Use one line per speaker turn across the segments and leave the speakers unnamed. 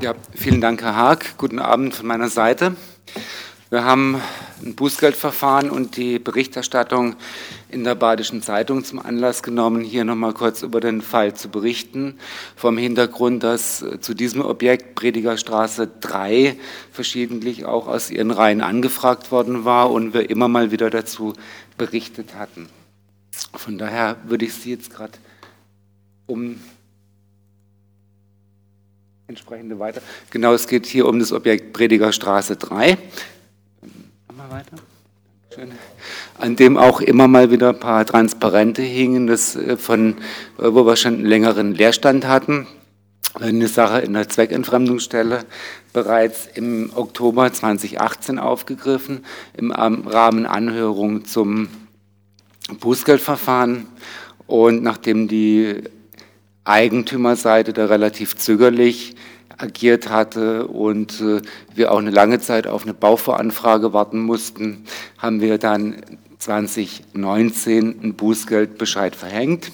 Ja, vielen Dank, Herr Haag. Guten Abend von meiner Seite. Wir haben ein Bußgeldverfahren und die Berichterstattung in der Badischen Zeitung zum Anlass genommen, hier nochmal kurz über den Fall zu berichten. Vom Hintergrund, dass zu diesem Objekt Predigerstraße 3 verschiedentlich auch aus ihren Reihen angefragt worden war und wir immer mal wieder dazu berichtet hatten. Von daher würde ich Sie jetzt gerade um entsprechende weiter. Genau, es geht hier um das Objekt Predigerstraße 3 mal weiter. Schön. An dem auch immer mal wieder ein paar Transparente hingen, das äh, von, äh, wo wir schon einen längeren Leerstand hatten. Eine Sache in der Zweckentfremdungsstelle bereits im Oktober 2018 aufgegriffen, im Rahmen Anhörung zum Bußgeldverfahren. Und nachdem die Eigentümerseite da relativ zögerlich agiert hatte und äh, wir auch eine lange Zeit auf eine Bauvoranfrage warten mussten, haben wir dann 2019 einen Bußgeldbescheid verhängt.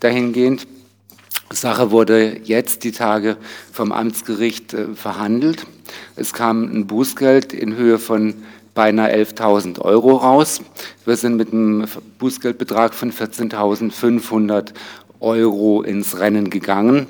Dahingehend, Sache wurde jetzt die Tage vom Amtsgericht äh, verhandelt. Es kam ein Bußgeld in Höhe von beinahe 11.000 Euro raus. Wir sind mit einem Bußgeldbetrag von 14.500 Euro ins Rennen gegangen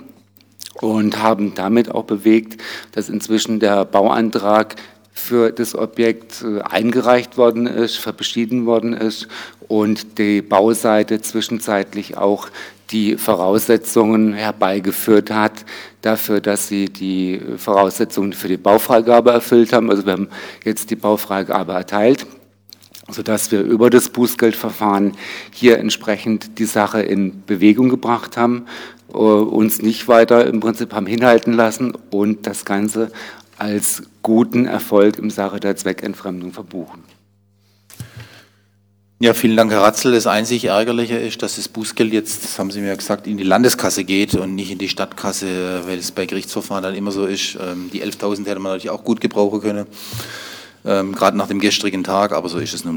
und haben damit auch bewegt, dass inzwischen der Bauantrag für das Objekt äh, eingereicht worden ist, verbeschieden worden ist und die Bauseite zwischenzeitlich auch die Voraussetzungen herbeigeführt hat dafür, dass sie die Voraussetzungen für die Baufreigabe erfüllt haben. Also wir haben jetzt die Baufreigabe erteilt sodass wir über das Bußgeldverfahren hier entsprechend die Sache in Bewegung gebracht haben, äh, uns nicht weiter im Prinzip haben hinhalten lassen und das Ganze als guten Erfolg im Sache der Zweckentfremdung verbuchen.
Ja, vielen Dank, Herr Ratzel. Das einzig Ärgerliche ist, dass das Bußgeld jetzt, das haben Sie mir gesagt, in die Landeskasse geht und nicht in die Stadtkasse, weil es bei Gerichtsverfahren dann immer so ist. Ähm, die 11.000 hätte man natürlich auch gut gebrauchen können, ähm, gerade nach dem gestrigen Tag, aber so ist es nun.